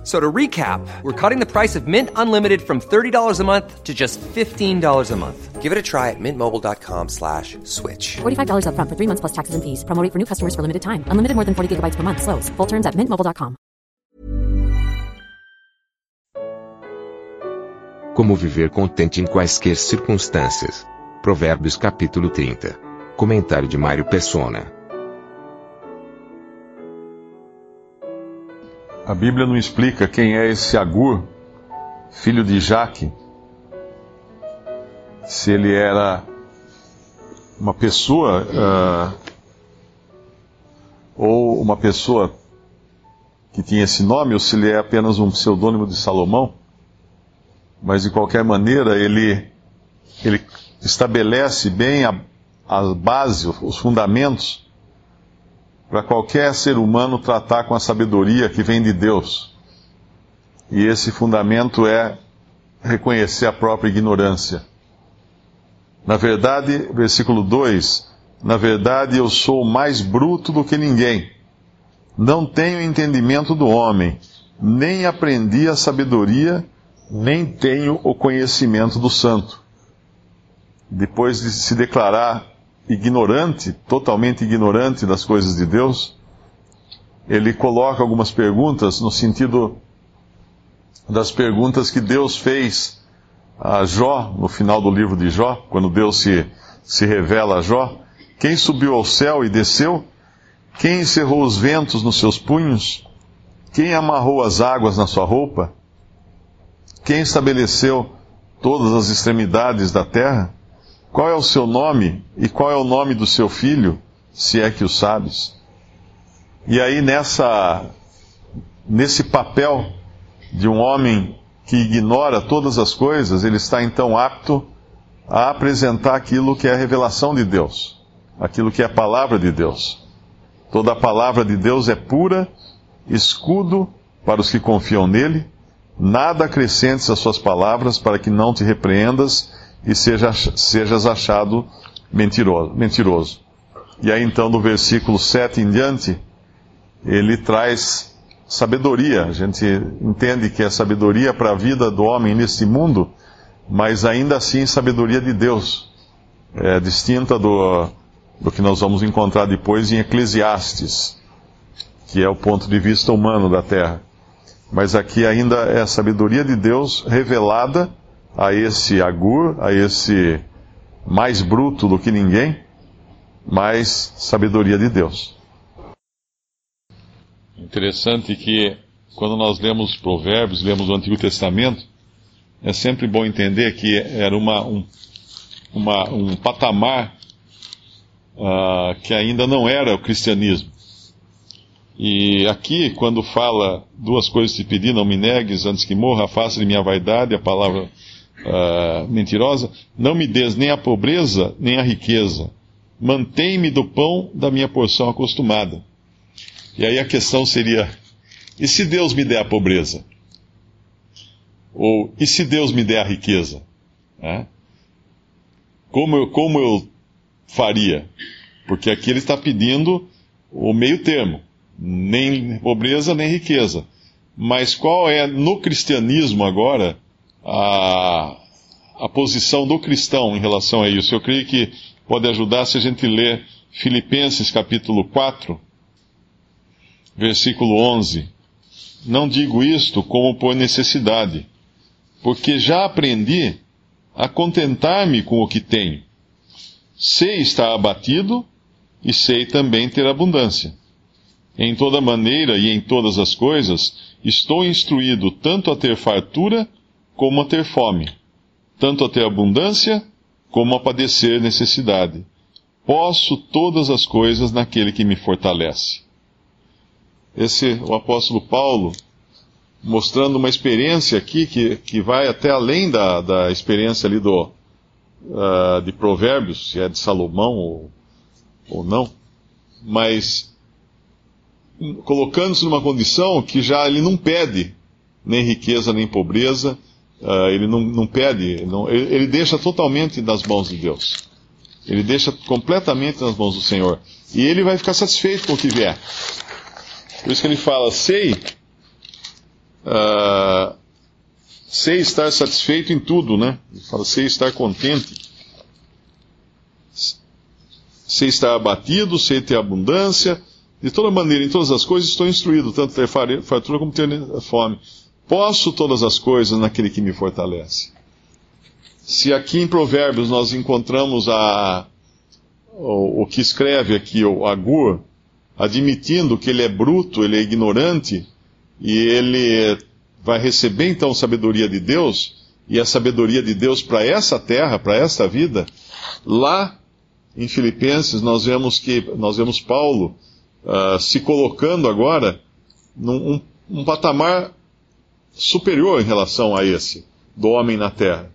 F- So to recap, we're cutting the price of Mint Unlimited from $30 a month to just $15 a month. Give it a try at mintmobile.com slash switch. $45 upfront for three months plus taxes and fees. Promo rate for new customers for limited time. Unlimited more than 40 gigabytes per month. Slows. Full terms at mintmobile.com. Como viver contente em quaisquer circunstâncias. Provérbios capítulo 30. Comentário de Mário Persona. A Bíblia não explica quem é esse Agur, filho de Jaque. Se ele era uma pessoa ah, ou uma pessoa que tinha esse nome, ou se ele é apenas um pseudônimo de Salomão. Mas de qualquer maneira, ele, ele estabelece bem a, a base, os fundamentos para qualquer ser humano tratar com a sabedoria que vem de Deus. E esse fundamento é reconhecer a própria ignorância. Na verdade, versículo 2: Na verdade, eu sou mais bruto do que ninguém. Não tenho entendimento do homem, nem aprendi a sabedoria, nem tenho o conhecimento do santo. Depois de se declarar ignorante, totalmente ignorante das coisas de Deus, ele coloca algumas perguntas no sentido das perguntas que Deus fez a Jó, no final do livro de Jó, quando Deus se, se revela a Jó. Quem subiu ao céu e desceu? Quem encerrou os ventos nos seus punhos? Quem amarrou as águas na sua roupa? Quem estabeleceu todas as extremidades da terra? Qual é o seu nome e qual é o nome do seu filho, se é que o sabes? E aí nessa nesse papel de um homem que ignora todas as coisas, ele está então apto a apresentar aquilo que é a revelação de Deus, aquilo que é a palavra de Deus. Toda a palavra de Deus é pura, escudo para os que confiam nele. Nada acrescentes às suas palavras para que não te repreendas e seja, sejas achado mentiroso, mentiroso. E aí então, do versículo 7 em diante, ele traz sabedoria. A gente entende que é sabedoria para a vida do homem neste mundo, mas ainda assim sabedoria de Deus. É distinta do, do que nós vamos encontrar depois em Eclesiastes, que é o ponto de vista humano da terra. Mas aqui ainda é a sabedoria de Deus revelada a esse Agur, a esse mais bruto do que ninguém, mas sabedoria de Deus. Interessante que quando nós lemos Provérbios, lemos o Antigo Testamento, é sempre bom entender que era uma, um, uma, um patamar uh, que ainda não era o cristianismo. E aqui, quando fala duas coisas te pedi, não me negues antes que morra, afasta de minha vaidade, a palavra uh, mentirosa, não me des nem a pobreza, nem a riqueza. Mantém-me do pão da minha porção acostumada. E aí a questão seria: e se Deus me der a pobreza? Ou e se Deus me der a riqueza? É? Como, eu, como eu faria? Porque aqui ele está pedindo o meio termo: nem pobreza, nem riqueza. Mas qual é no cristianismo agora a, a posição do cristão em relação a isso? Eu creio que pode ajudar se a gente ler Filipenses capítulo 4 versículo 11. Não digo isto como por necessidade, porque já aprendi a contentar-me com o que tenho. Sei estar abatido e sei também ter abundância. Em toda maneira e em todas as coisas, estou instruído tanto a ter fartura como a ter fome, tanto a ter abundância como a padecer necessidade. Posso todas as coisas naquele que me fortalece esse o apóstolo Paulo mostrando uma experiência aqui que, que vai até além da, da experiência ali do, uh, de Provérbios, se é de Salomão ou, ou não, mas colocando-se numa condição que já ele não pede nem riqueza nem pobreza, uh, ele não, não pede, não, ele, ele deixa totalmente nas mãos de Deus. Ele deixa completamente nas mãos do Senhor. E ele vai ficar satisfeito com o que vier. Por isso que ele fala: sei, uh, sei estar satisfeito em tudo, né? Ele fala: sei estar contente. Sei estar abatido, sei ter abundância. De toda maneira, em todas as coisas estou instruído, tanto ter fartura como ter fome. Posso todas as coisas naquele que me fortalece. Se aqui em Provérbios nós encontramos a, o, o que escreve aqui o Agur, admitindo que ele é bruto, ele é ignorante, e ele vai receber então sabedoria de Deus, e a sabedoria de Deus para essa terra, para essa vida, lá em Filipenses nós vemos que nós vemos Paulo uh, se colocando agora num um, um patamar superior em relação a esse do homem na terra.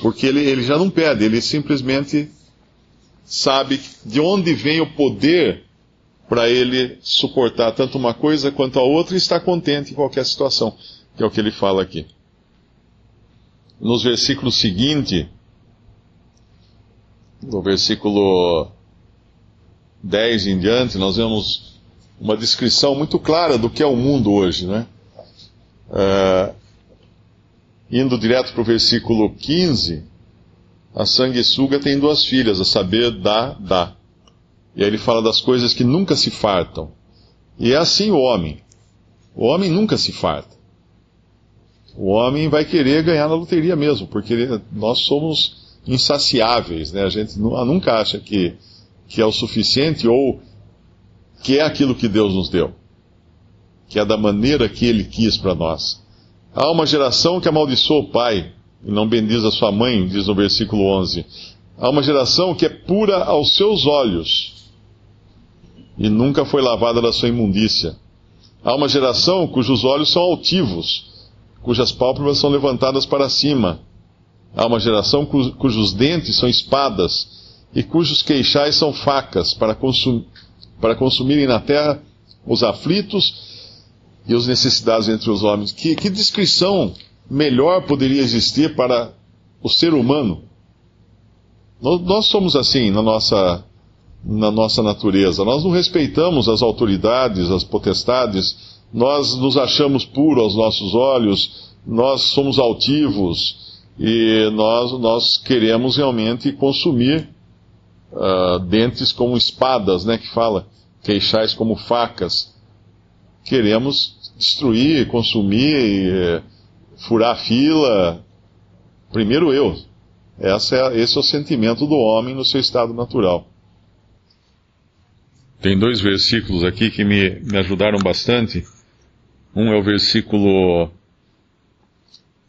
Porque ele, ele já não pede, ele simplesmente sabe de onde vem o poder para ele suportar tanto uma coisa quanto a outra e estar contente em qualquer situação, que é o que ele fala aqui. Nos versículos seguintes, no versículo 10 em diante, nós vemos uma descrição muito clara do que é o mundo hoje, né? Uh, indo direto para o versículo 15, a sanguessuga tem duas filhas, a saber, dá, dá. E aí ele fala das coisas que nunca se fartam. E é assim o homem. O homem nunca se farta. O homem vai querer ganhar na loteria mesmo, porque ele, nós somos insaciáveis, né? A gente nunca acha que, que é o suficiente ou que é aquilo que Deus nos deu. Que é da maneira que Ele quis para nós. Há uma geração que amaldiçoa o pai e não bendiz a sua mãe, diz no versículo 11. Há uma geração que é pura aos seus olhos e nunca foi lavada da sua imundícia. Há uma geração cujos olhos são altivos, cujas pálpebras são levantadas para cima. Há uma geração cujos dentes são espadas e cujos queixais são facas para, consum para consumirem na terra os aflitos e os necessitados entre os homens. Que, que descrição melhor poderia existir para o ser humano? Nós, nós somos assim na nossa na nossa natureza. Nós não respeitamos as autoridades, as potestades, nós nos achamos puros aos nossos olhos, nós somos altivos e nós, nós queremos realmente consumir uh, dentes como espadas, né, que fala, queixais como facas. Queremos destruir, consumir, furar fila. Primeiro eu. É, esse é o sentimento do homem no seu estado natural. Tem dois versículos aqui que me, me ajudaram bastante. Um é o versículo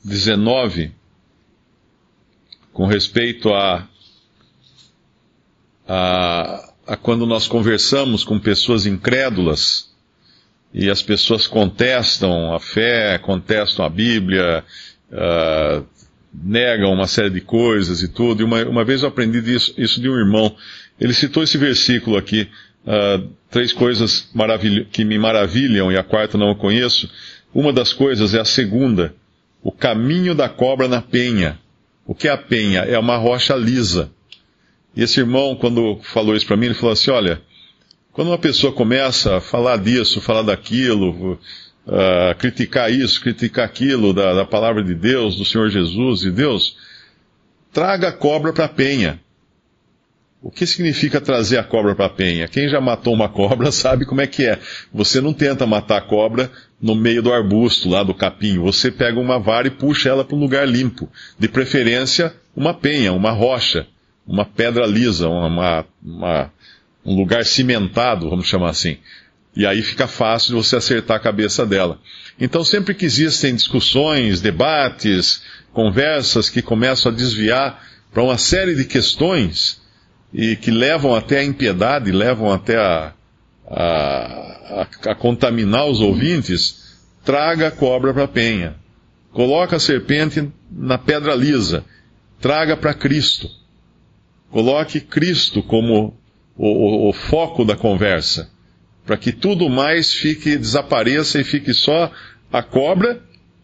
19, com respeito a, a, a quando nós conversamos com pessoas incrédulas e as pessoas contestam a fé, contestam a Bíblia, uh, negam uma série de coisas e tudo. E uma, uma vez eu aprendi disso, isso de um irmão. Ele citou esse versículo aqui uh, três coisas que me maravilham e a quarta não conheço. Uma das coisas é a segunda, o caminho da cobra na penha. O que é a penha? É uma rocha lisa. E esse irmão, quando falou isso para mim, ele falou assim: olha, quando uma pessoa começa a falar disso, falar daquilo, uh, criticar isso, criticar aquilo da, da palavra de Deus, do Senhor Jesus e Deus, traga a cobra para a penha. O que significa trazer a cobra para a penha? Quem já matou uma cobra sabe como é que é. Você não tenta matar a cobra no meio do arbusto, lá do capim. Você pega uma vara e puxa ela para um lugar limpo. De preferência, uma penha, uma rocha, uma pedra lisa, uma, uma, um lugar cimentado, vamos chamar assim. E aí fica fácil de você acertar a cabeça dela. Então, sempre que existem discussões, debates, conversas que começam a desviar para uma série de questões, e que levam até a impiedade, levam até a, a, a, a contaminar os ouvintes, traga a cobra para a penha. Coloca a serpente na pedra lisa. Traga para Cristo. Coloque Cristo como o, o, foco da conversa. para que tudo mais fique, desapareça e fique só a cobra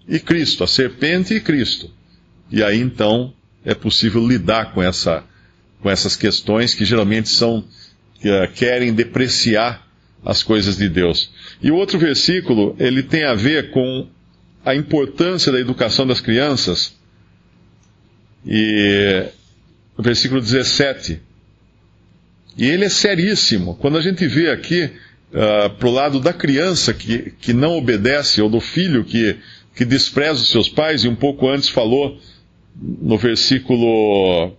e Cristo, a serpente e Cristo. E aí então é possível lidar com, essa, com essas questões que geralmente são, que, uh, querem depreciar as coisas de Deus. E o outro versículo, ele tem a ver com a importância da educação das crianças. E versículo 17. E ele é seríssimo. Quando a gente vê aqui uh, pro lado da criança que, que não obedece, ou do filho que, que despreza os seus pais, e um pouco antes falou no versículo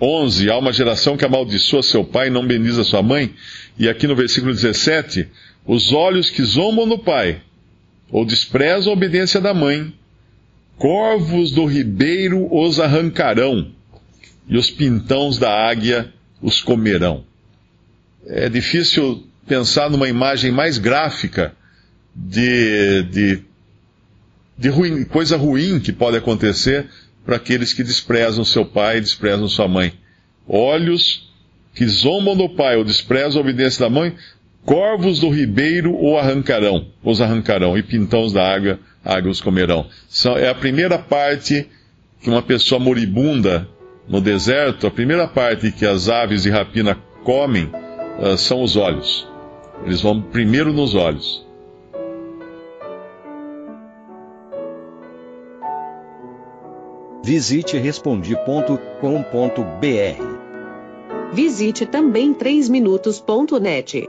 11, há uma geração que amaldiçoa seu pai e não bendiza sua mãe. E aqui no versículo 17, os olhos que zombam do pai, ou desprezam a obediência da mãe, corvos do ribeiro os arrancarão, e os pintãos da águia os comerão. É difícil pensar numa imagem mais gráfica de, de, de ruim, coisa ruim que pode acontecer para aqueles que desprezam seu pai e desprezam sua mãe. Olhos que zombam do pai ou desprezam a obediência da mãe, corvos do ribeiro o arrancarão, os arrancarão, e pintãos da água, água os comerão. é a primeira parte que uma pessoa moribunda no deserto, a primeira parte que as aves de rapina comem uh, são os olhos. Eles vão primeiro nos olhos. Visite respondi.com.br. Visite também 3minutos.net.